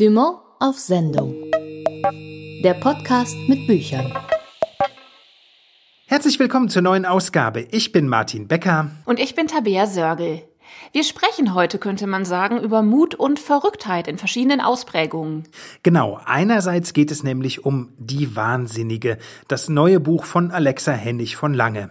Dumont auf Sendung. Der Podcast mit Büchern. Herzlich willkommen zur neuen Ausgabe. Ich bin Martin Becker. Und ich bin Tabea Sörgel. Wir sprechen heute, könnte man sagen, über Mut und Verrücktheit in verschiedenen Ausprägungen. Genau, einerseits geht es nämlich um Die Wahnsinnige, das neue Buch von Alexa Hennig von Lange.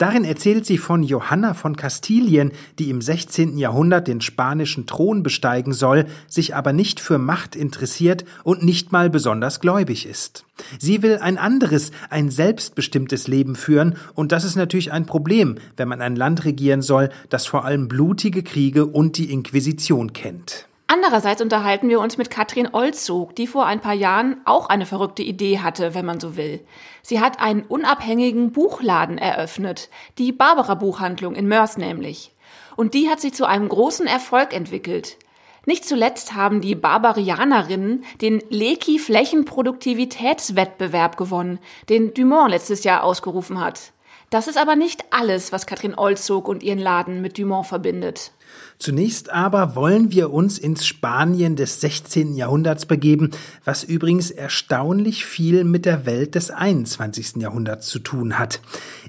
Darin erzählt sie von Johanna von Kastilien, die im 16. Jahrhundert den spanischen Thron besteigen soll, sich aber nicht für Macht interessiert und nicht mal besonders gläubig ist. Sie will ein anderes, ein selbstbestimmtes Leben führen, und das ist natürlich ein Problem, wenn man ein Land regieren soll, das vor allem blutige Kriege und die Inquisition kennt. Andererseits unterhalten wir uns mit Katrin Olzog, die vor ein paar Jahren auch eine verrückte Idee hatte, wenn man so will. Sie hat einen unabhängigen Buchladen eröffnet, die Barbara Buchhandlung in Mörs nämlich. Und die hat sich zu einem großen Erfolg entwickelt. Nicht zuletzt haben die Barbarianerinnen den Leki Flächenproduktivitätswettbewerb gewonnen, den Dumont letztes Jahr ausgerufen hat. Das ist aber nicht alles, was Katrin Olzog und ihren Laden mit Dumont verbindet. Zunächst aber wollen wir uns ins Spanien des 16. Jahrhunderts begeben, was übrigens erstaunlich viel mit der Welt des 21. Jahrhunderts zu tun hat.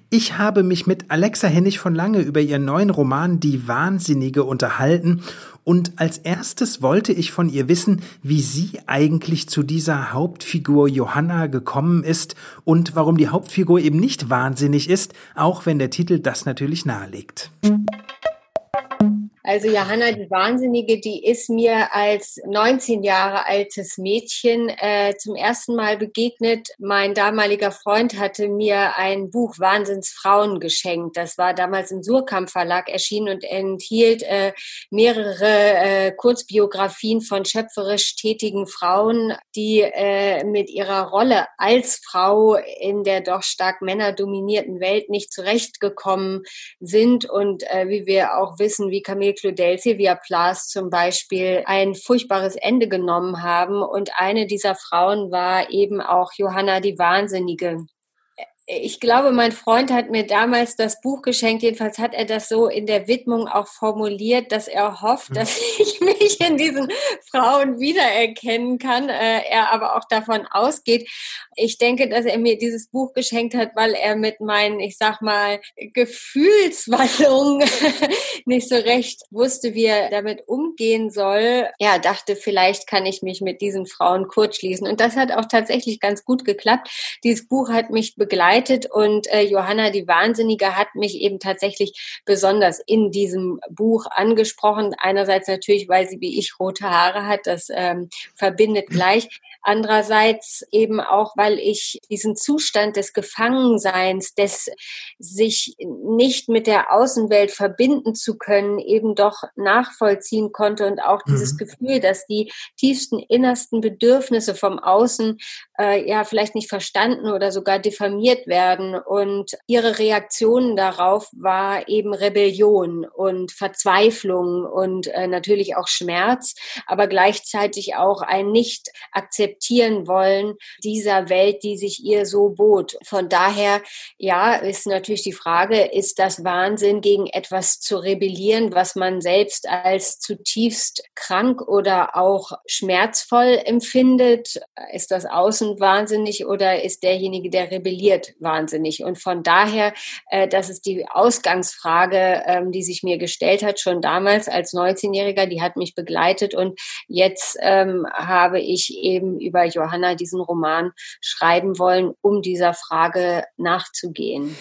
Ich habe mich mit Alexa Hennig von Lange über ihren neuen Roman Die Wahnsinnige unterhalten und als erstes wollte ich von ihr wissen, wie sie eigentlich zu dieser Hauptfigur Johanna gekommen ist und warum die Hauptfigur eben nicht wahnsinnig ist, auch wenn der Titel das natürlich nahelegt. Also Johanna die Wahnsinnige, die ist mir als 19 Jahre altes Mädchen äh, zum ersten Mal begegnet. Mein damaliger Freund hatte mir ein Buch Wahnsinnsfrauen geschenkt. Das war damals im Surkamp Verlag erschienen und enthielt äh, mehrere äh, Kurzbiografien von schöpferisch tätigen Frauen, die äh, mit ihrer Rolle als Frau in der doch stark männerdominierten Welt nicht zurechtgekommen sind und äh, wie wir auch wissen, wie Camille Claudel, Sylvia Plath zum Beispiel ein furchtbares Ende genommen haben. Und eine dieser Frauen war eben auch Johanna die Wahnsinnige ich glaube, mein Freund hat mir damals das Buch geschenkt. Jedenfalls hat er das so in der Widmung auch formuliert, dass er hofft, mhm. dass ich mich in diesen Frauen wiedererkennen kann. Äh, er aber auch davon ausgeht. Ich denke, dass er mir dieses Buch geschenkt hat, weil er mit meinen, ich sag mal, Gefühlswallungen nicht so recht wusste, wie er damit umgehen soll. Ja, dachte, vielleicht kann ich mich mit diesen Frauen kurzschließen. Und das hat auch tatsächlich ganz gut geklappt. Dieses Buch hat mich begleitet begleitet und äh, Johanna die Wahnsinnige hat mich eben tatsächlich besonders in diesem Buch angesprochen. Einerseits natürlich, weil sie wie ich rote Haare hat, das ähm, verbindet gleich. Andererseits eben auch, weil ich diesen Zustand des Gefangenseins, des sich nicht mit der Außenwelt verbinden zu können, eben doch nachvollziehen konnte und auch dieses mhm. Gefühl, dass die tiefsten, innersten Bedürfnisse vom Außen äh, ja vielleicht nicht verstanden oder sogar diffamiert werden. Und ihre Reaktion darauf war eben Rebellion und Verzweiflung und äh, natürlich auch Schmerz, aber gleichzeitig auch ein nicht akzeptieren wollen dieser Welt, die sich ihr so bot. Von daher, ja, ist natürlich die Frage, ist das Wahnsinn, gegen etwas zu rebellieren, was man selbst als zutiefst krank oder auch schmerzvoll empfindet? Ist das Außen wahnsinnig oder ist derjenige, der rebelliert, wahnsinnig? Und von daher, äh, das ist die Ausgangsfrage, ähm, die sich mir gestellt hat, schon damals als 19-Jähriger, die hat mich begleitet und jetzt ähm, habe ich eben über Johanna diesen Roman schreiben wollen, um dieser Frage nachzugehen.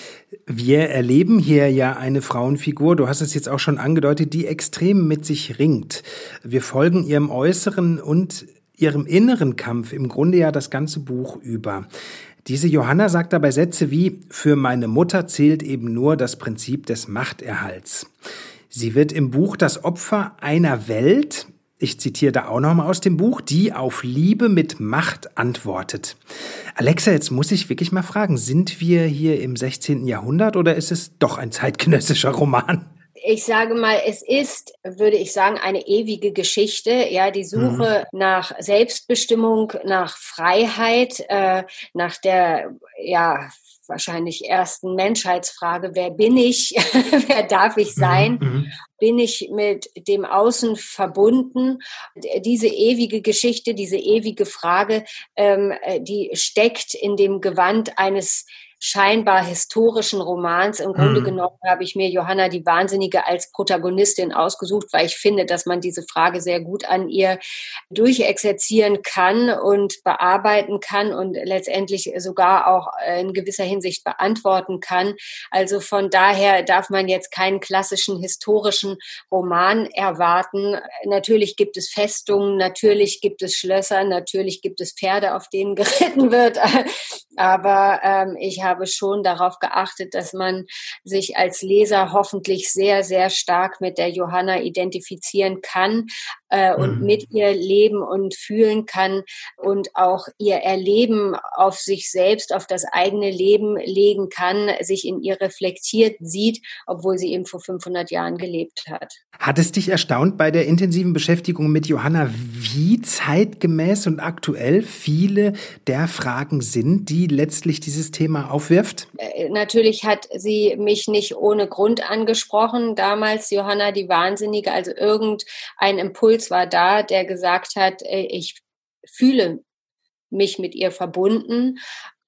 Wir erleben hier ja eine Frauenfigur, du hast es jetzt auch schon angedeutet, die extrem mit sich ringt. Wir folgen ihrem Äußeren und ihrem inneren Kampf im Grunde ja das ganze Buch über. Diese Johanna sagt dabei Sätze wie Für meine Mutter zählt eben nur das Prinzip des Machterhalts. Sie wird im Buch das Opfer einer Welt, ich zitiere da auch nochmal aus dem Buch, die auf Liebe mit Macht antwortet. Alexa, jetzt muss ich wirklich mal fragen, sind wir hier im 16. Jahrhundert oder ist es doch ein zeitgenössischer Roman? Ich sage mal, es ist, würde ich sagen, eine ewige Geschichte. Ja, die Suche mhm. nach Selbstbestimmung, nach Freiheit, äh, nach der ja wahrscheinlich ersten Menschheitsfrage, wer bin ich, wer darf ich sein, mhm, mhm. bin ich mit dem Außen verbunden. Diese ewige Geschichte, diese ewige Frage, ähm, äh, die steckt in dem Gewand eines scheinbar historischen Romans. Im Grunde mhm. genommen habe ich mir Johanna die Wahnsinnige als Protagonistin ausgesucht, weil ich finde, dass man diese Frage sehr gut an ihr durchexerzieren kann und bearbeiten kann und letztendlich sogar auch in gewisser Hinsicht beantworten kann. Also von daher darf man jetzt keinen klassischen historischen Roman erwarten. Natürlich gibt es Festungen, natürlich gibt es Schlösser, natürlich gibt es Pferde, auf denen geritten wird. Aber ähm, ich habe schon darauf geachtet, dass man sich als Leser hoffentlich sehr, sehr stark mit der Johanna identifizieren kann äh, und mhm. mit ihr leben und fühlen kann und auch ihr Erleben auf sich selbst, auf das eigene Leben legen kann, sich in ihr reflektiert sieht, obwohl sie eben vor 500 Jahren gelebt hat. Hat es dich erstaunt bei der intensiven Beschäftigung mit Johanna, wie zeitgemäß und aktuell viele der Fragen sind, die letztlich dieses Thema aufwirft? Äh, natürlich hat sie mich nicht ohne Grund angesprochen. Damals Johanna die Wahnsinnige, also irgendein Impuls war da, der gesagt hat, äh, ich fühle mich mit ihr verbunden.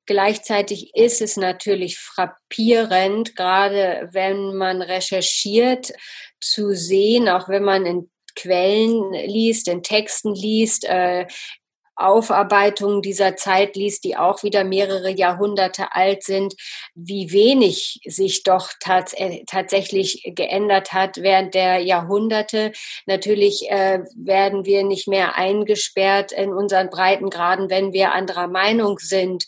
Gleichzeitig ist es natürlich frappierend, gerade wenn man recherchiert, zu sehen, auch wenn man in Quellen liest, in Texten liest, äh, Aufarbeitungen dieser Zeit liest, die auch wieder mehrere Jahrhunderte alt sind, wie wenig sich doch tats äh, tatsächlich geändert hat während der Jahrhunderte. Natürlich äh, werden wir nicht mehr eingesperrt in unseren Breitengraden, wenn wir anderer Meinung sind.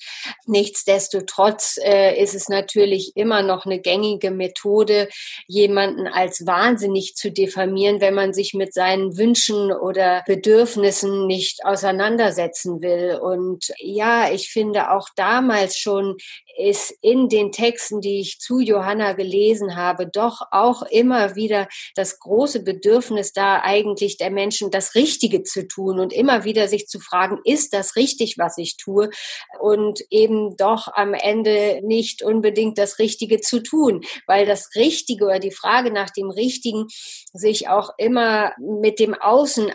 Nichtsdestotrotz äh, ist es natürlich immer noch eine gängige Methode, jemanden als wahnsinnig zu diffamieren, wenn man sich mit seinen Wünschen oder Bedürfnissen nicht auseinandersetzt setzen will. Und ja, ich finde auch damals schon ist in den Texten, die ich zu Johanna gelesen habe, doch auch immer wieder das große Bedürfnis da eigentlich der Menschen das Richtige zu tun und immer wieder sich zu fragen, ist das richtig, was ich tue? Und eben doch am Ende nicht unbedingt das Richtige zu tun, weil das Richtige oder die Frage nach dem Richtigen sich auch immer mit dem Außen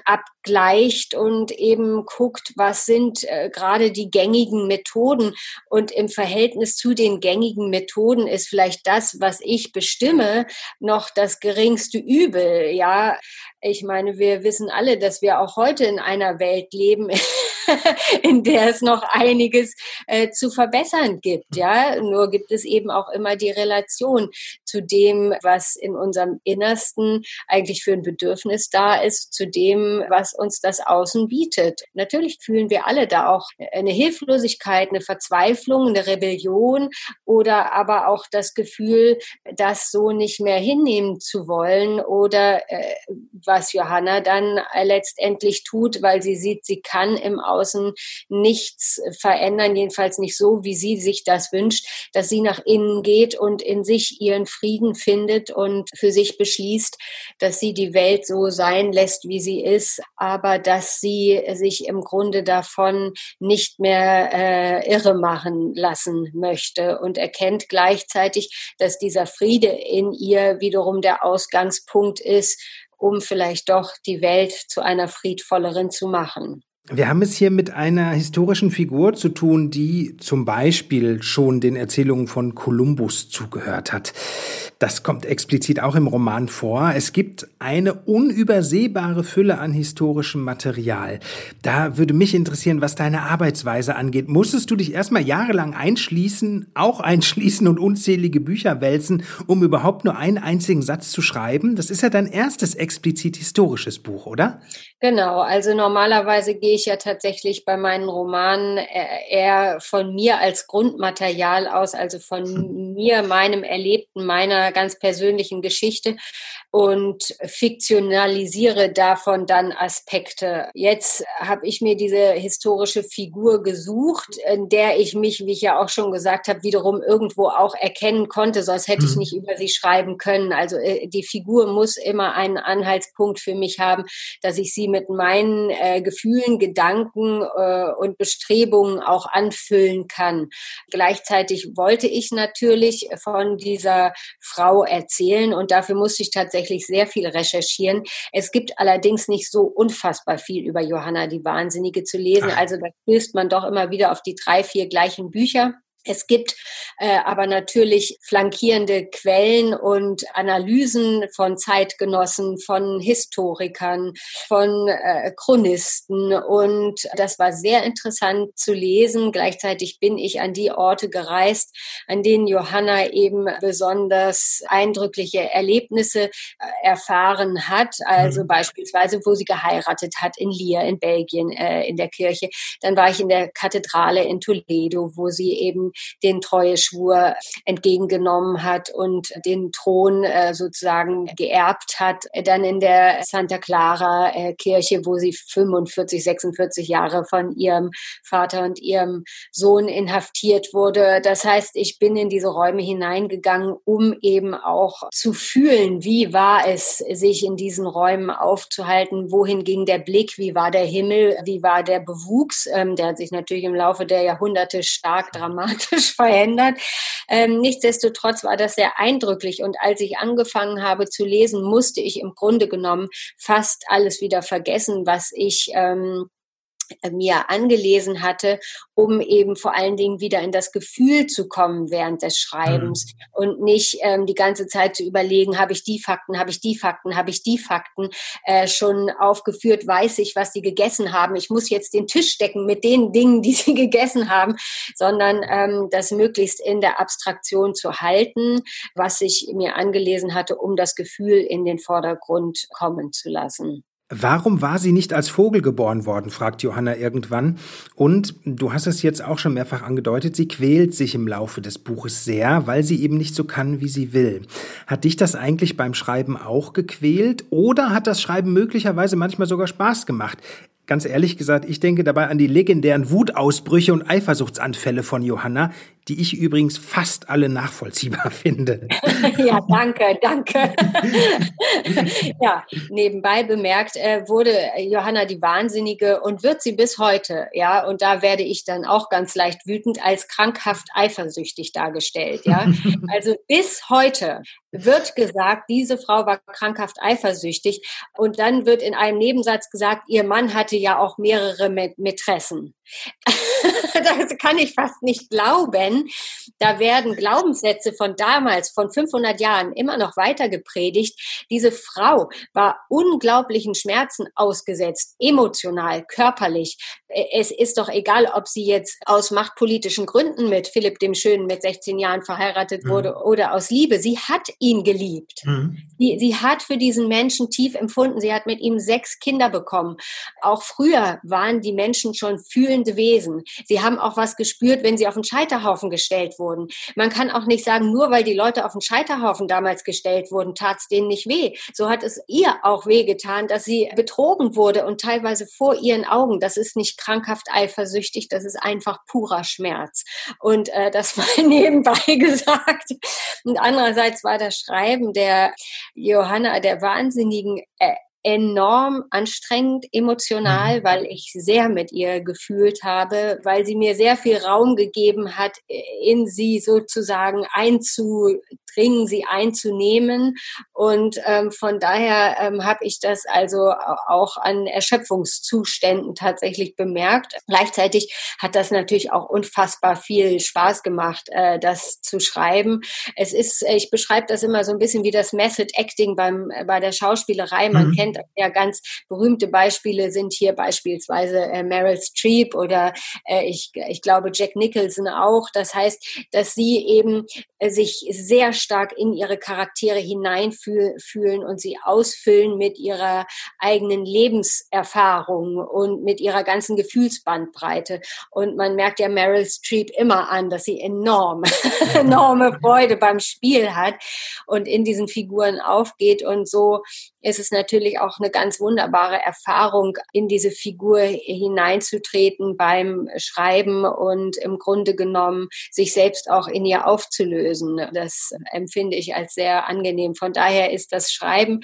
abgleicht und eben guckt, was sind äh, gerade die gängigen Methoden und im Verhältnis zu den gängigen Methoden ist vielleicht das, was ich bestimme, noch das geringste Übel. Ja, ich meine, wir wissen alle, dass wir auch heute in einer Welt leben, in der es noch einiges äh, zu verbessern gibt. Ja, nur gibt es eben auch immer die Relation zu dem, was in unserem Innersten eigentlich für ein Bedürfnis da ist, zu dem, was uns das Außen bietet. Natürlich fühlen wir alle da auch eine Hilflosigkeit, eine Verzweiflung, eine Rebellion oder aber auch das Gefühl, das so nicht mehr hinnehmen zu wollen oder äh, was Johanna dann letztendlich tut, weil sie sieht, sie kann im Außen außen nichts verändern, jedenfalls nicht so, wie sie sich das wünscht, dass sie nach innen geht und in sich ihren Frieden findet und für sich beschließt, dass sie die Welt so sein lässt, wie sie ist, aber dass sie sich im Grunde davon nicht mehr äh, irre machen lassen möchte und erkennt gleichzeitig, dass dieser Friede in ihr wiederum der Ausgangspunkt ist, um vielleicht doch die Welt zu einer friedvolleren zu machen. Wir haben es hier mit einer historischen Figur zu tun, die zum Beispiel schon den Erzählungen von Kolumbus zugehört hat. Das kommt explizit auch im Roman vor. Es gibt eine unübersehbare Fülle an historischem Material. Da würde mich interessieren, was deine Arbeitsweise angeht. Musstest du dich erstmal jahrelang einschließen, auch einschließen und unzählige Bücher wälzen, um überhaupt nur einen einzigen Satz zu schreiben? Das ist ja dein erstes explizit historisches Buch, oder? Genau, also normalerweise gehe ich ja tatsächlich bei meinen Romanen äh, eher von mir als Grundmaterial aus, also von mir, meinem Erlebten, meiner ganz persönlichen Geschichte. Und fiktionalisiere davon dann Aspekte. Jetzt habe ich mir diese historische Figur gesucht, in der ich mich, wie ich ja auch schon gesagt habe, wiederum irgendwo auch erkennen konnte, sonst hätte ich hm. nicht über sie schreiben können. Also äh, die Figur muss immer einen Anhaltspunkt für mich haben, dass ich sie mit meinen äh, Gefühlen, Gedanken äh, und Bestrebungen auch anfüllen kann. Gleichzeitig wollte ich natürlich von dieser Frau erzählen und dafür musste ich tatsächlich sehr viel recherchieren. Es gibt allerdings nicht so unfassbar viel über Johanna die Wahnsinnige zu lesen. Also da stößt man doch immer wieder auf die drei, vier gleichen Bücher. Es gibt äh, aber natürlich flankierende Quellen und Analysen von Zeitgenossen, von Historikern, von äh, Chronisten. Und das war sehr interessant zu lesen. Gleichzeitig bin ich an die Orte gereist, an denen Johanna eben besonders eindrückliche Erlebnisse äh, erfahren hat. Also mhm. beispielsweise, wo sie geheiratet hat in Lier in Belgien äh, in der Kirche. Dann war ich in der Kathedrale in Toledo, wo sie eben den Treueschwur entgegengenommen hat und den Thron äh, sozusagen geerbt hat. Dann in der Santa Clara äh, Kirche, wo sie 45, 46 Jahre von ihrem Vater und ihrem Sohn inhaftiert wurde. Das heißt, ich bin in diese Räume hineingegangen, um eben auch zu fühlen, wie war es, sich in diesen Räumen aufzuhalten, wohin ging der Blick, wie war der Himmel, wie war der Bewuchs, ähm, der hat sich natürlich im Laufe der Jahrhunderte stark dramatisch dramatisch verändert. Ähm, nichtsdestotrotz war das sehr eindrücklich und als ich angefangen habe zu lesen, musste ich im Grunde genommen fast alles wieder vergessen, was ich ähm, äh, mir angelesen hatte, um eben vor allen Dingen wieder in das Gefühl zu kommen während des Schreibens mhm. und nicht ähm, die ganze Zeit zu überlegen, habe ich die Fakten, habe ich die Fakten, habe ich die Fakten äh, schon aufgeführt, weiß ich, was sie gegessen haben. Ich muss jetzt den Tisch decken mit den Dingen, die sie gegessen haben, sondern ähm, das möglichst in der Abstraktion zu halten, was ich mir angelesen hatte, um das Gefühl in den Vordergrund kommen zu lassen. Warum war sie nicht als Vogel geboren worden, fragt Johanna irgendwann. Und du hast es jetzt auch schon mehrfach angedeutet, sie quält sich im Laufe des Buches sehr, weil sie eben nicht so kann, wie sie will. Hat dich das eigentlich beim Schreiben auch gequält oder hat das Schreiben möglicherweise manchmal sogar Spaß gemacht? Ganz ehrlich gesagt, ich denke dabei an die legendären Wutausbrüche und Eifersuchtsanfälle von Johanna, die ich übrigens fast alle nachvollziehbar finde. ja, danke, danke. ja, nebenbei bemerkt äh, wurde Johanna die Wahnsinnige und wird sie bis heute, ja, und da werde ich dann auch ganz leicht wütend als krankhaft eifersüchtig dargestellt, ja. Also bis heute wird gesagt, diese Frau war krankhaft eifersüchtig und dann wird in einem Nebensatz gesagt, ihr Mann hatte ja auch mehrere Mätressen. das kann ich fast nicht glauben. Da werden Glaubenssätze von damals, von 500 Jahren, immer noch weiter gepredigt. Diese Frau war unglaublichen Schmerzen ausgesetzt, emotional, körperlich. Es ist doch egal, ob sie jetzt aus machtpolitischen Gründen mit Philipp dem Schönen mit 16 Jahren verheiratet mhm. wurde oder aus Liebe. Sie hat ihn geliebt. Mhm. Sie, sie hat für diesen Menschen tief empfunden. Sie hat mit ihm sechs Kinder bekommen. Auch früher waren die Menschen schon fühlende Wesen. Sie haben auch was gespürt, wenn sie auf den Scheiterhaufen gestellt wurden. Man kann auch nicht sagen, nur weil die Leute auf den Scheiterhaufen damals gestellt wurden, tat es denen nicht weh. So hat es ihr auch wehgetan, dass sie betrogen wurde und teilweise vor ihren Augen. Das ist nicht krankhaft eifersüchtig, das ist einfach purer Schmerz. Und äh, das mal nebenbei gesagt. Und andererseits war das Schreiben der Johanna, der Wahnsinnigen, äh, enorm anstrengend emotional, mhm. weil ich sehr mit ihr gefühlt habe, weil sie mir sehr viel Raum gegeben hat, in sie sozusagen einzudringen, sie einzunehmen. Und ähm, von daher ähm, habe ich das also auch an Erschöpfungszuständen tatsächlich bemerkt. Gleichzeitig hat das natürlich auch unfassbar viel Spaß gemacht, äh, das zu schreiben. Es ist, ich beschreibe das immer so ein bisschen wie das Method Acting beim, bei der Schauspielerei. Man mhm. kennt kennt. Ja, ganz berühmte Beispiele sind hier beispielsweise äh, Meryl Streep oder äh, ich, ich glaube Jack Nicholson auch. Das heißt, dass sie eben äh, sich sehr stark in ihre Charaktere hineinfühlen und sie ausfüllen mit ihrer eigenen Lebenserfahrung und mit ihrer ganzen Gefühlsbandbreite. Und man merkt ja Meryl Streep immer an, dass sie enorm, enorme Freude beim Spiel hat und in diesen Figuren aufgeht. Und so ist es natürlich auch eine ganz wunderbare Erfahrung, in diese Figur hineinzutreten beim Schreiben und im Grunde genommen sich selbst auch in ihr aufzulösen. Das empfinde ich als sehr angenehm. Von daher ist das Schreiben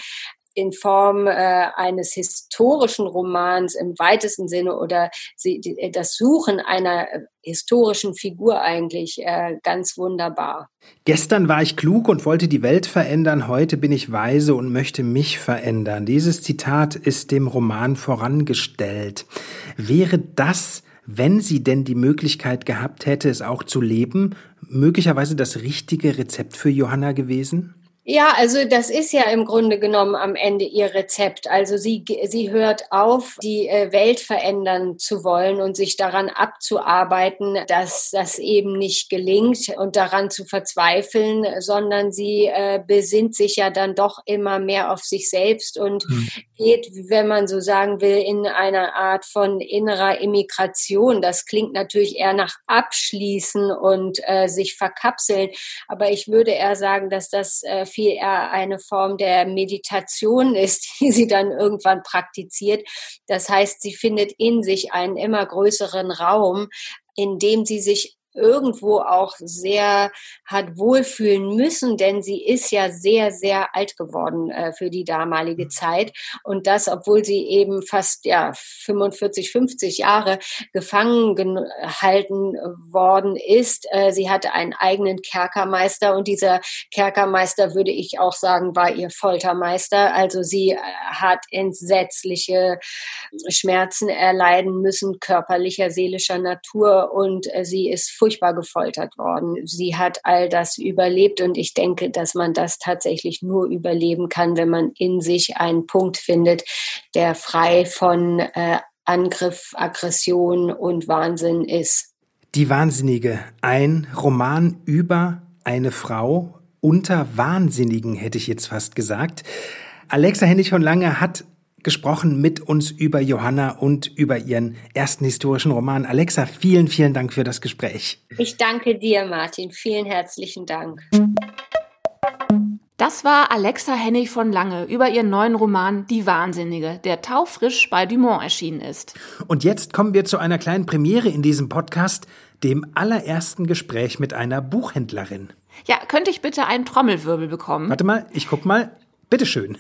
in Form äh, eines historischen Romans im weitesten Sinne oder sie, die, das Suchen einer historischen Figur eigentlich äh, ganz wunderbar. Gestern war ich klug und wollte die Welt verändern, heute bin ich weise und möchte mich verändern. Dieses Zitat ist dem Roman vorangestellt. Wäre das wenn sie denn die Möglichkeit gehabt hätte, es auch zu leben, möglicherweise das richtige Rezept für Johanna gewesen? Ja, also das ist ja im Grunde genommen am Ende ihr Rezept. Also sie, sie hört auf, die äh, Welt verändern zu wollen und sich daran abzuarbeiten, dass das eben nicht gelingt und daran zu verzweifeln, sondern sie äh, besinnt sich ja dann doch immer mehr auf sich selbst und mhm. geht, wenn man so sagen will, in einer Art von innerer Immigration. Das klingt natürlich eher nach Abschließen und äh, sich verkapseln, aber ich würde eher sagen, dass das äh, viel eher eine Form der Meditation ist, die sie dann irgendwann praktiziert. Das heißt, sie findet in sich einen immer größeren Raum, in dem sie sich irgendwo auch sehr hat wohlfühlen müssen, denn sie ist ja sehr, sehr alt geworden äh, für die damalige mhm. Zeit. Und das, obwohl sie eben fast ja 45, 50 Jahre gefangen gehalten worden ist. Äh, sie hatte einen eigenen Kerkermeister und dieser Kerkermeister, würde ich auch sagen, war ihr Foltermeister. Also sie äh, hat entsetzliche Schmerzen erleiden müssen, körperlicher, seelischer Natur und äh, sie ist furchtbar gefoltert worden. Sie hat all das überlebt und ich denke, dass man das tatsächlich nur überleben kann, wenn man in sich einen Punkt findet, der frei von äh, Angriff, Aggression und Wahnsinn ist. Die Wahnsinnige, ein Roman über eine Frau unter Wahnsinnigen, hätte ich jetzt fast gesagt. Alexa Hennig von Lange hat gesprochen mit uns über Johanna und über ihren ersten historischen Roman. Alexa, vielen, vielen Dank für das Gespräch. Ich danke dir, Martin. Vielen herzlichen Dank. Das war Alexa Hennig von Lange über ihren neuen Roman Die Wahnsinnige, der taufrisch bei Dumont erschienen ist. Und jetzt kommen wir zu einer kleinen Premiere in diesem Podcast, dem allerersten Gespräch mit einer Buchhändlerin. Ja, könnte ich bitte einen Trommelwirbel bekommen? Warte mal, ich guck mal. Bitteschön.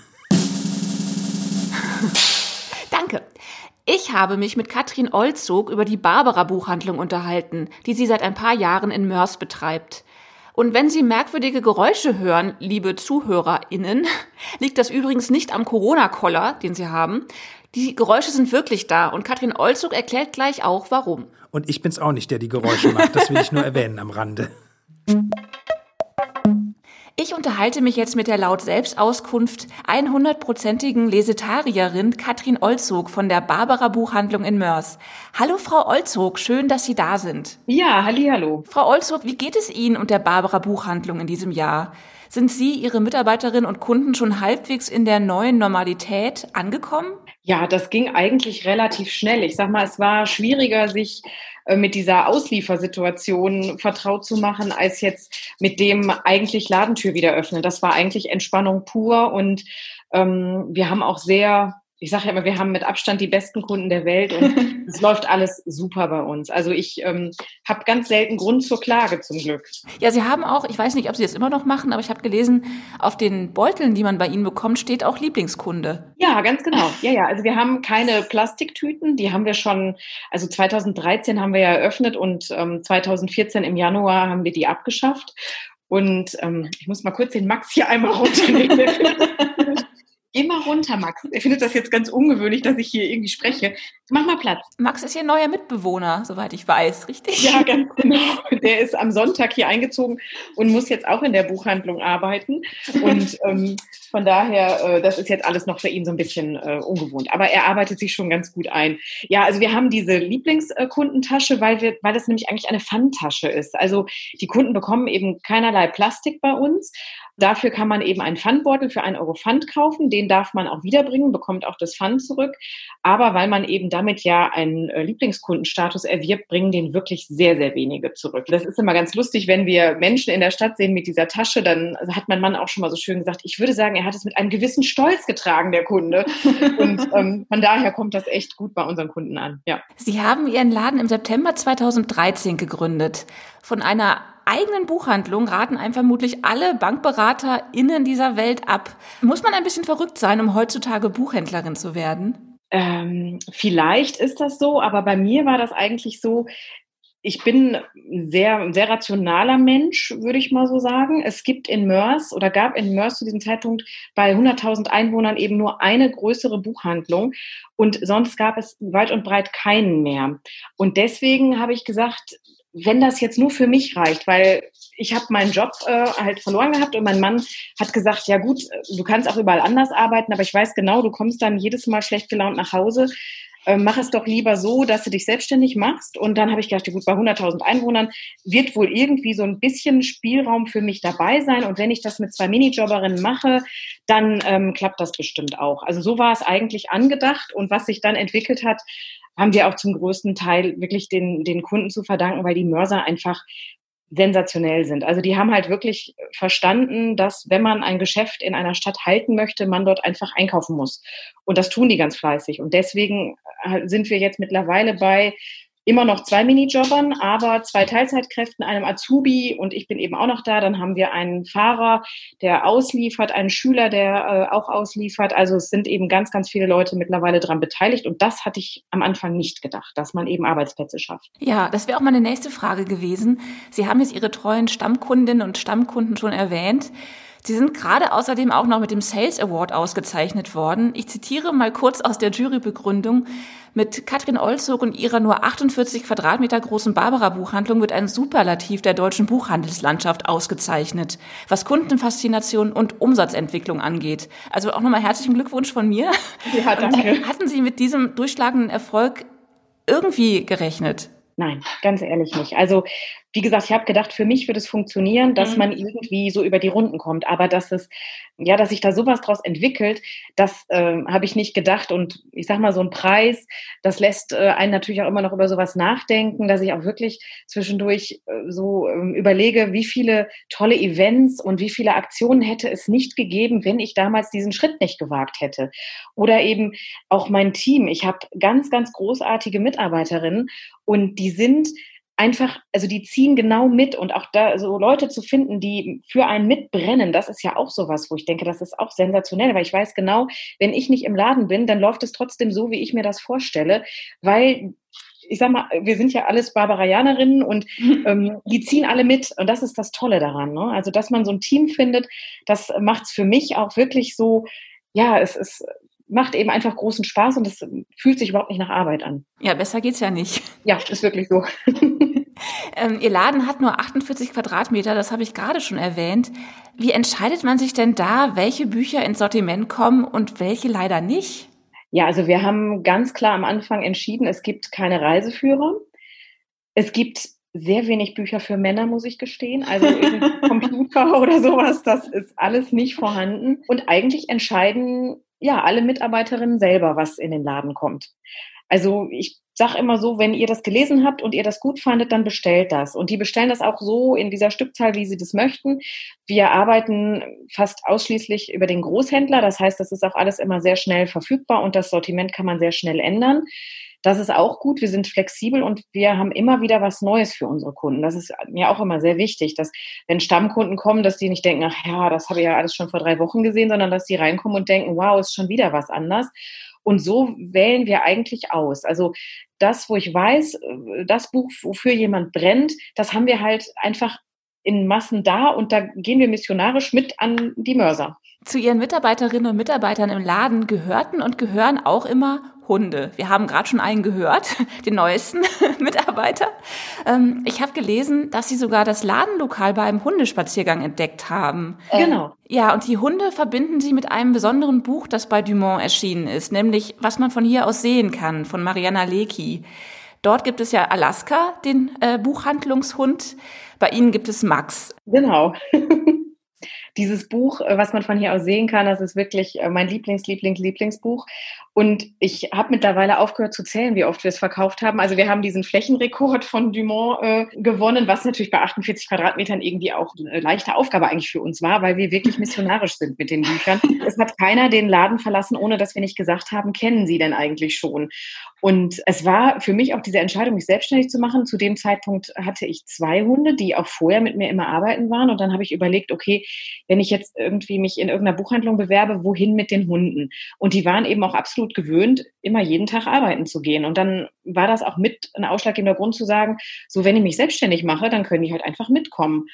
Danke. Ich habe mich mit Katrin Olzog über die Barbara Buchhandlung unterhalten, die sie seit ein paar Jahren in Mörs betreibt. Und wenn Sie merkwürdige Geräusche hören, liebe ZuhörerInnen, liegt das übrigens nicht am Corona-Koller, den Sie haben. Die Geräusche sind wirklich da und Katrin Olzog erklärt gleich auch, warum. Und ich bin's auch nicht, der die Geräusche macht, das will ich nur erwähnen am Rande. Ich unterhalte mich jetzt mit der laut Selbstauskunft 100-prozentigen Lesetarierin Katrin Olzog von der Barbara Buchhandlung in Mörs. Hallo Frau Olzog, schön, dass Sie da sind. Ja, halli, hallo. Frau Olzog, wie geht es Ihnen und der Barbara Buchhandlung in diesem Jahr? Sind Sie, Ihre Mitarbeiterinnen und Kunden schon halbwegs in der neuen Normalität angekommen? Ja, das ging eigentlich relativ schnell. Ich sag mal, es war schwieriger, sich äh, mit dieser Ausliefersituation vertraut zu machen, als jetzt mit dem eigentlich Ladentür wieder öffnen. Das war eigentlich Entspannung pur und ähm, wir haben auch sehr ich sage ja immer, wir haben mit Abstand die besten Kunden der Welt und es läuft alles super bei uns. Also ich ähm, habe ganz selten Grund zur Klage zum Glück. Ja, Sie haben auch, ich weiß nicht, ob Sie das immer noch machen, aber ich habe gelesen, auf den Beuteln, die man bei Ihnen bekommt, steht auch Lieblingskunde. Ja, ganz genau. Ja, ja. Also wir haben keine Plastiktüten, die haben wir schon, also 2013 haben wir ja eröffnet und ähm, 2014 im Januar haben wir die abgeschafft. Und ähm, ich muss mal kurz den Max hier einmal runternehmen. Mal runter, Max. Er findet das jetzt ganz ungewöhnlich, dass ich hier irgendwie spreche. Mach mal Platz. Max ist Ihr neuer Mitbewohner, soweit ich weiß, richtig? Ja, ganz genau. Der ist am Sonntag hier eingezogen und muss jetzt auch in der Buchhandlung arbeiten. Und ähm, von daher, äh, das ist jetzt alles noch für ihn so ein bisschen äh, ungewohnt. Aber er arbeitet sich schon ganz gut ein. Ja, also wir haben diese Lieblingskundentasche, weil wir, weil das nämlich eigentlich eine Pfandtasche ist. Also die Kunden bekommen eben keinerlei Plastik bei uns. Dafür kann man eben einen Pfandbeutel für einen Euro Pfand kaufen. Den darf man auch wiederbringen, bekommt auch das Pfand zurück. Aber weil man eben damit ja einen äh, Lieblingskundenstatus erwirbt, bringen den wirklich sehr, sehr wenige zurück. Das ist immer ganz lustig, wenn wir Menschen in der Stadt sehen mit dieser Tasche, dann hat mein Mann auch schon mal so schön gesagt, ich würde sagen, er hat es mit einem gewissen Stolz getragen, der Kunde. Und ähm, von daher kommt das echt gut bei unseren Kunden an. Ja. Sie haben Ihren Laden im September 2013 gegründet. Von einer eigenen Buchhandlung raten einem vermutlich alle BankberaterInnen dieser Welt ab. Muss man ein bisschen verrückt sein, um heutzutage Buchhändlerin zu werden? Ähm, vielleicht ist das so, aber bei mir war das eigentlich so, ich bin sehr, sehr rationaler Mensch, würde ich mal so sagen. Es gibt in Mörs oder gab in Mörs zu diesem Zeitpunkt bei 100.000 Einwohnern eben nur eine größere Buchhandlung und sonst gab es weit und breit keinen mehr. Und deswegen habe ich gesagt, wenn das jetzt nur für mich reicht, weil ich habe meinen Job äh, halt verloren gehabt und mein Mann hat gesagt, ja gut, du kannst auch überall anders arbeiten, aber ich weiß genau, du kommst dann jedes Mal schlecht gelaunt nach Hause. Äh, mach es doch lieber so, dass du dich selbstständig machst. Und dann habe ich gedacht, ja gut, bei 100.000 Einwohnern wird wohl irgendwie so ein bisschen Spielraum für mich dabei sein. Und wenn ich das mit zwei Minijobberinnen mache, dann ähm, klappt das bestimmt auch. Also so war es eigentlich angedacht. Und was sich dann entwickelt hat, haben wir auch zum größten Teil wirklich den, den Kunden zu verdanken, weil die Mörser einfach sensationell sind. Also die haben halt wirklich verstanden, dass wenn man ein Geschäft in einer Stadt halten möchte, man dort einfach einkaufen muss. Und das tun die ganz fleißig. Und deswegen äh, sind wir jetzt mittlerweile bei immer noch zwei Minijobbern, aber zwei Teilzeitkräften, einem Azubi und ich bin eben auch noch da. Dann haben wir einen Fahrer, der ausliefert, einen Schüler, der äh, auch ausliefert. Also es sind eben ganz, ganz viele Leute mittlerweile daran beteiligt und das hatte ich am Anfang nicht gedacht, dass man eben Arbeitsplätze schafft. Ja, das wäre auch meine nächste Frage gewesen. Sie haben jetzt Ihre treuen Stammkundinnen und Stammkunden schon erwähnt. Sie sind gerade außerdem auch noch mit dem Sales Award ausgezeichnet worden. Ich zitiere mal kurz aus der Jurybegründung. Mit Katrin Olzog und ihrer nur 48 Quadratmeter großen Barbara-Buchhandlung wird ein Superlativ der deutschen Buchhandelslandschaft ausgezeichnet, was Kundenfaszination und Umsatzentwicklung angeht. Also auch nochmal herzlichen Glückwunsch von mir. Ja, danke. Hatten Sie mit diesem durchschlagenden Erfolg irgendwie gerechnet? Nein, ganz ehrlich nicht. Also wie gesagt, ich habe gedacht, für mich wird es funktionieren, dass mhm. man irgendwie so über die Runden kommt. Aber dass es, ja, dass sich da sowas draus entwickelt, das äh, habe ich nicht gedacht. Und ich sag mal, so ein Preis, das lässt äh, einen natürlich auch immer noch über sowas nachdenken, dass ich auch wirklich zwischendurch äh, so äh, überlege, wie viele tolle Events und wie viele Aktionen hätte es nicht gegeben, wenn ich damals diesen Schritt nicht gewagt hätte. Oder eben auch mein Team. Ich habe ganz, ganz großartige Mitarbeiterinnen und die sind einfach, also die ziehen genau mit und auch da so Leute zu finden, die für einen mitbrennen, das ist ja auch sowas, wo ich denke, das ist auch sensationell, weil ich weiß genau, wenn ich nicht im Laden bin, dann läuft es trotzdem so, wie ich mir das vorstelle, weil ich sag mal, wir sind ja alles Barbarianerinnen und ähm, die ziehen alle mit und das ist das Tolle daran. Ne? Also, dass man so ein Team findet, das macht es für mich auch wirklich so, ja, es ist macht eben einfach großen Spaß und es fühlt sich überhaupt nicht nach Arbeit an. Ja, besser geht's ja nicht. Ja, ist wirklich so. ähm, Ihr Laden hat nur 48 Quadratmeter, das habe ich gerade schon erwähnt. Wie entscheidet man sich denn da, welche Bücher ins Sortiment kommen und welche leider nicht? Ja, also wir haben ganz klar am Anfang entschieden, es gibt keine Reiseführer. Es gibt sehr wenig Bücher für Männer, muss ich gestehen. Also Computer oder sowas, das ist alles nicht vorhanden. Und eigentlich entscheiden ja, alle Mitarbeiterinnen selber, was in den Laden kommt. Also ich sage immer so, wenn ihr das gelesen habt und ihr das gut fandet, dann bestellt das. Und die bestellen das auch so in dieser Stückzahl, wie sie das möchten. Wir arbeiten fast ausschließlich über den Großhändler. Das heißt, das ist auch alles immer sehr schnell verfügbar und das Sortiment kann man sehr schnell ändern. Das ist auch gut. Wir sind flexibel und wir haben immer wieder was Neues für unsere Kunden. Das ist mir auch immer sehr wichtig, dass wenn Stammkunden kommen, dass die nicht denken, ach ja, das habe ich ja alles schon vor drei Wochen gesehen, sondern dass die reinkommen und denken, wow, ist schon wieder was anders. Und so wählen wir eigentlich aus. Also das, wo ich weiß, das Buch, wofür jemand brennt, das haben wir halt einfach in Massen da und da gehen wir missionarisch mit an die Mörser. Zu Ihren Mitarbeiterinnen und Mitarbeitern im Laden gehörten und gehören auch immer Hunde. Wir haben gerade schon einen gehört, den neuesten Mitarbeiter. Ähm, ich habe gelesen, dass Sie sogar das Ladenlokal bei einem Hundespaziergang entdeckt haben. Genau. Ja, und die Hunde verbinden Sie mit einem besonderen Buch, das bei Dumont erschienen ist, nämlich Was man von hier aus sehen kann, von Mariana Lecki. Dort gibt es ja Alaska, den äh, Buchhandlungshund. Bei Ihnen gibt es Max. Genau. Dieses Buch, äh, was man von hier aus sehen kann, das ist wirklich äh, mein Lieblings, Lieblings, Lieblingsbuch. Und ich habe mittlerweile aufgehört zu zählen, wie oft wir es verkauft haben. Also wir haben diesen Flächenrekord von Dumont äh, gewonnen, was natürlich bei 48 Quadratmetern irgendwie auch eine leichte Aufgabe eigentlich für uns war, weil wir wirklich missionarisch sind mit den Büchern. Es hat keiner den Laden verlassen, ohne dass wir nicht gesagt haben, kennen Sie denn eigentlich schon? Und es war für mich auch diese Entscheidung, mich selbstständig zu machen. Zu dem Zeitpunkt hatte ich zwei Hunde, die auch vorher mit mir immer arbeiten waren. Und dann habe ich überlegt, okay, wenn ich jetzt irgendwie mich in irgendeiner Buchhandlung bewerbe, wohin mit den Hunden? Und die waren eben auch absolut gewöhnt, immer jeden Tag arbeiten zu gehen. Und dann war das auch mit ein ausschlaggebender Grund zu sagen, so wenn ich mich selbstständig mache, dann können die halt einfach mitkommen.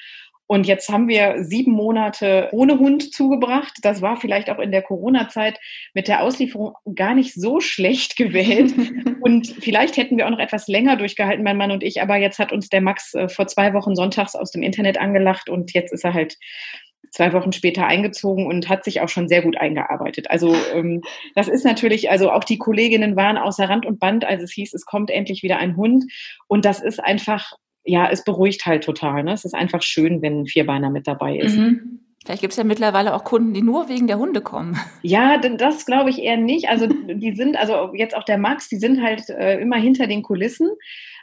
Und jetzt haben wir sieben Monate ohne Hund zugebracht. Das war vielleicht auch in der Corona-Zeit mit der Auslieferung gar nicht so schlecht gewählt. und vielleicht hätten wir auch noch etwas länger durchgehalten, mein Mann und ich. Aber jetzt hat uns der Max äh, vor zwei Wochen sonntags aus dem Internet angelacht und jetzt ist er halt zwei Wochen später eingezogen und hat sich auch schon sehr gut eingearbeitet. Also ähm, das ist natürlich, also auch die Kolleginnen waren außer Rand und Band, als es hieß, es kommt endlich wieder ein Hund. Und das ist einfach ja, es beruhigt halt total. Ne? Es ist einfach schön, wenn ein Vierbeiner mit dabei ist. Mhm. Vielleicht gibt es ja mittlerweile auch Kunden, die nur wegen der Hunde kommen. Ja, das glaube ich eher nicht. Also die sind, also jetzt auch der Max, die sind halt äh, immer hinter den Kulissen.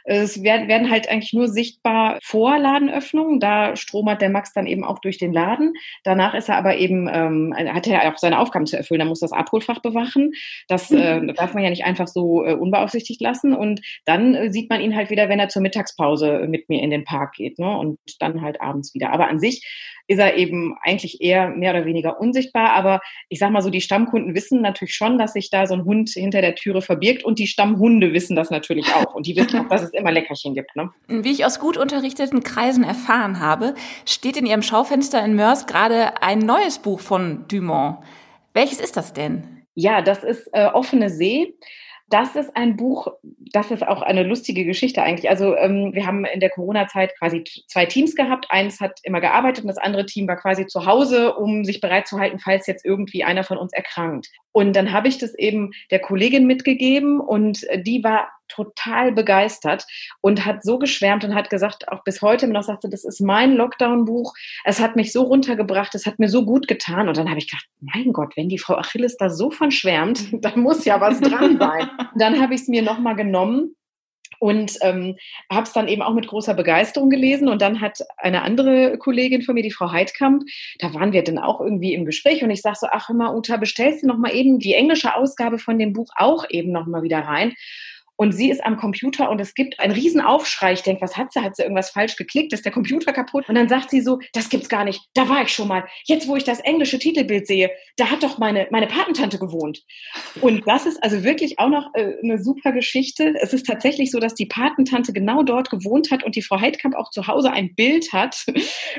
Es werden, werden halt eigentlich nur sichtbar vor Ladenöffnung. Da stromert der Max dann eben auch durch den Laden. Danach ist er aber eben, ähm, hat er auch seine Aufgaben zu erfüllen. Er muss das Abholfach bewachen. Das äh, darf man ja nicht einfach so äh, unbeaufsichtigt lassen. Und dann äh, sieht man ihn halt wieder, wenn er zur Mittagspause mit mir in den Park geht. Ne? Und dann halt abends wieder. Aber an sich ist er eben eigentlich eher mehr oder weniger unsichtbar. Aber ich sag mal so, die Stammkunden wissen natürlich schon, dass sich da so ein Hund hinter der Türe verbirgt und die Stammhunde wissen das natürlich auch. Und die wissen auch, dass es immer Leckerchen gibt. Ne? Wie ich aus gut unterrichteten Kreisen erfahren habe, steht in Ihrem Schaufenster in Mörs gerade ein neues Buch von Dumont. Welches ist das denn? Ja, das ist äh, Offene See das ist ein Buch, das ist auch eine lustige Geschichte eigentlich. Also ähm, wir haben in der Corona-Zeit quasi zwei Teams gehabt. Eins hat immer gearbeitet und das andere Team war quasi zu Hause, um sich bereit zu halten, falls jetzt irgendwie einer von uns erkrankt. Und dann habe ich das eben der Kollegin mitgegeben und die war total begeistert und hat so geschwärmt und hat gesagt, auch bis heute noch sagte, das ist mein Lockdown-Buch. Es hat mich so runtergebracht, es hat mir so gut getan. Und dann habe ich gedacht, mein Gott, wenn die Frau Achilles da so von schwärmt, da muss ja was dran sein. dann habe ich es mir nochmal genommen und ähm, habe es dann eben auch mit großer Begeisterung gelesen. Und dann hat eine andere Kollegin von mir, die Frau Heidkamp, da waren wir dann auch irgendwie im Gespräch und ich sage so, ach hör mal, Uta, bestellst du noch mal eben die englische Ausgabe von dem Buch auch eben noch mal wieder rein? Und sie ist am Computer und es gibt einen riesen Aufschrei. Ich denke, was hat sie? Hat sie irgendwas falsch geklickt? Ist der Computer kaputt? Und dann sagt sie so, das gibt's gar nicht. Da war ich schon mal. Jetzt, wo ich das englische Titelbild sehe, da hat doch meine, meine Patentante gewohnt. Und das ist also wirklich auch noch äh, eine super Geschichte. Es ist tatsächlich so, dass die Patentante genau dort gewohnt hat und die Frau Heidkamp auch zu Hause ein Bild hat,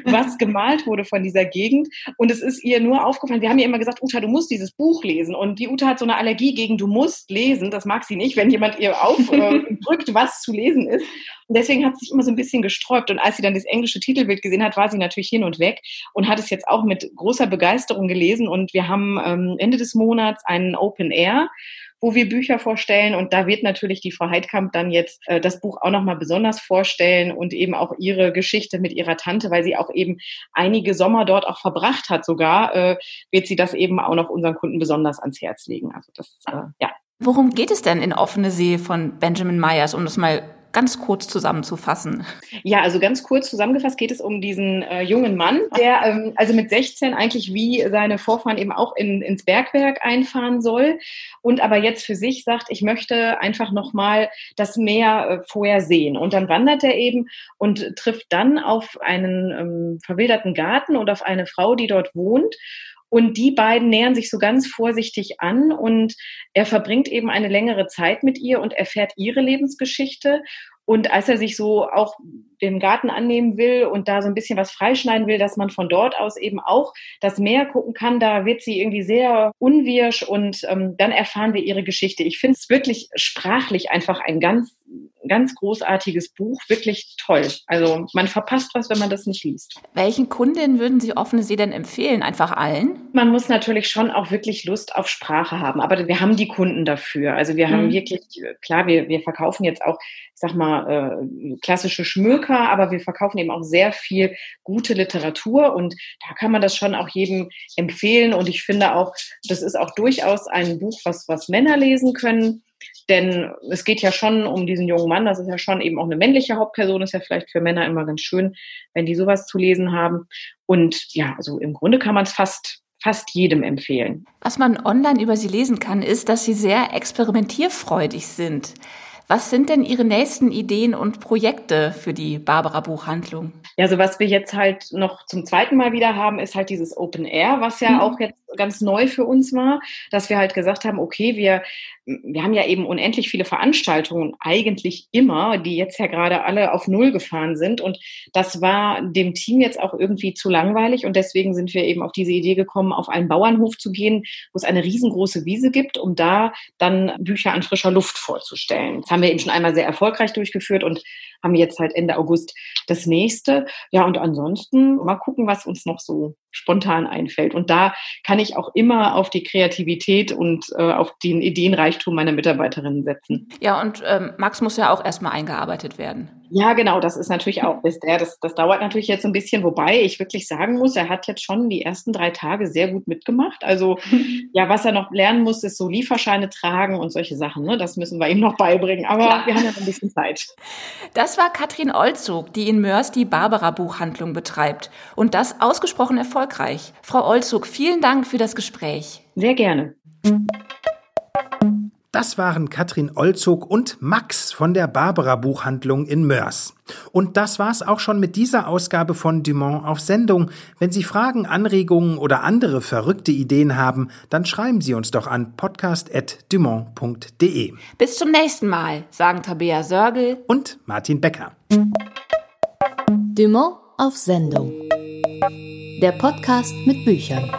was gemalt wurde von dieser Gegend. Und es ist ihr nur aufgefallen, wir haben ihr immer gesagt, Uta, du musst dieses Buch lesen. Und die Uta hat so eine Allergie gegen du musst lesen. Das mag sie nicht, wenn jemand ihr aufdrückt, äh, was zu lesen ist. Und deswegen hat sie sich immer so ein bisschen gesträubt. Und als sie dann das englische Titelbild gesehen hat, war sie natürlich hin und weg und hat es jetzt auch mit großer Begeisterung gelesen. Und wir haben ähm, Ende des Monats einen Open Air wo wir Bücher vorstellen. Und da wird natürlich die Frau Heidkamp dann jetzt äh, das Buch auch nochmal besonders vorstellen und eben auch ihre Geschichte mit ihrer Tante, weil sie auch eben einige Sommer dort auch verbracht hat sogar, äh, wird sie das eben auch noch unseren Kunden besonders ans Herz legen. Also das, äh, ja, Worum geht es denn in Offene See von Benjamin Myers, um das mal ganz kurz zusammenzufassen? Ja, also ganz kurz zusammengefasst geht es um diesen äh, jungen Mann, der ähm, also mit 16 eigentlich wie seine Vorfahren eben auch in, ins Bergwerk einfahren soll und aber jetzt für sich sagt, ich möchte einfach nochmal das Meer äh, vorher sehen. Und dann wandert er eben und trifft dann auf einen ähm, verwilderten Garten und auf eine Frau, die dort wohnt. Und die beiden nähern sich so ganz vorsichtig an und er verbringt eben eine längere Zeit mit ihr und erfährt ihre Lebensgeschichte. Und als er sich so auch den Garten annehmen will und da so ein bisschen was freischneiden will, dass man von dort aus eben auch das Meer gucken kann, da wird sie irgendwie sehr unwirsch und ähm, dann erfahren wir ihre Geschichte. Ich finde es wirklich sprachlich einfach ein ganz ganz großartiges Buch, wirklich toll. Also man verpasst was, wenn man das nicht liest. Welchen Kundinnen würden Sie offene See denn empfehlen? Einfach allen? Man muss natürlich schon auch wirklich Lust auf Sprache haben, aber wir haben die Kunden dafür. Also wir haben mhm. wirklich, klar, wir, wir verkaufen jetzt auch, ich sag mal, äh, klassische Schmöker, aber wir verkaufen eben auch sehr viel gute Literatur und da kann man das schon auch jedem empfehlen und ich finde auch, das ist auch durchaus ein Buch, was, was Männer lesen können denn es geht ja schon um diesen jungen Mann, das ist ja schon eben auch eine männliche Hauptperson, ist ja vielleicht für Männer immer ganz schön, wenn die sowas zu lesen haben. Und ja, also im Grunde kann man es fast fast jedem empfehlen. Was man online über sie lesen kann, ist, dass sie sehr experimentierfreudig sind. Was sind denn Ihre nächsten Ideen und Projekte für die Barbara Buchhandlung? Ja, so was wir jetzt halt noch zum zweiten Mal wieder haben, ist halt dieses Open Air, was ja mhm. auch jetzt ganz neu für uns war, dass wir halt gesagt haben, okay, wir, wir haben ja eben unendlich viele Veranstaltungen, eigentlich immer, die jetzt ja gerade alle auf Null gefahren sind. Und das war dem Team jetzt auch irgendwie zu langweilig. Und deswegen sind wir eben auf diese Idee gekommen, auf einen Bauernhof zu gehen, wo es eine riesengroße Wiese gibt, um da dann Bücher an frischer Luft vorzustellen. Das haben wir eben schon einmal sehr erfolgreich durchgeführt und haben jetzt halt Ende August das nächste. Ja, und ansonsten mal gucken, was uns noch so spontan einfällt. Und da kann ich auch immer auf die Kreativität und äh, auf den Ideenreichtum meiner Mitarbeiterinnen setzen. Ja, und ähm, Max muss ja auch erstmal eingearbeitet werden. Ja, genau, das ist natürlich auch ist der. Das, das dauert natürlich jetzt ein bisschen, wobei ich wirklich sagen muss, er hat jetzt schon die ersten drei Tage sehr gut mitgemacht. Also ja, was er noch lernen muss, ist so Lieferscheine tragen und solche Sachen. Ne? Das müssen wir ihm noch beibringen. Aber Klar. wir haben ja noch ein bisschen Zeit. Das war Katrin Olzog, die in Mörs die Barbara Buchhandlung betreibt. Und das ausgesprochen erfolgreich. Frau Olzog, vielen Dank für das Gespräch. Sehr gerne. Das waren Katrin Olzog und Max von der Barbara Buchhandlung in Mörs. Und das war's auch schon mit dieser Ausgabe von Dumont auf Sendung. Wenn Sie Fragen, Anregungen oder andere verrückte Ideen haben, dann schreiben Sie uns doch an podcast.dumont.de. Bis zum nächsten Mal, sagen Tabea Sörgel und Martin Becker. Dumont auf Sendung. Der Podcast mit Büchern.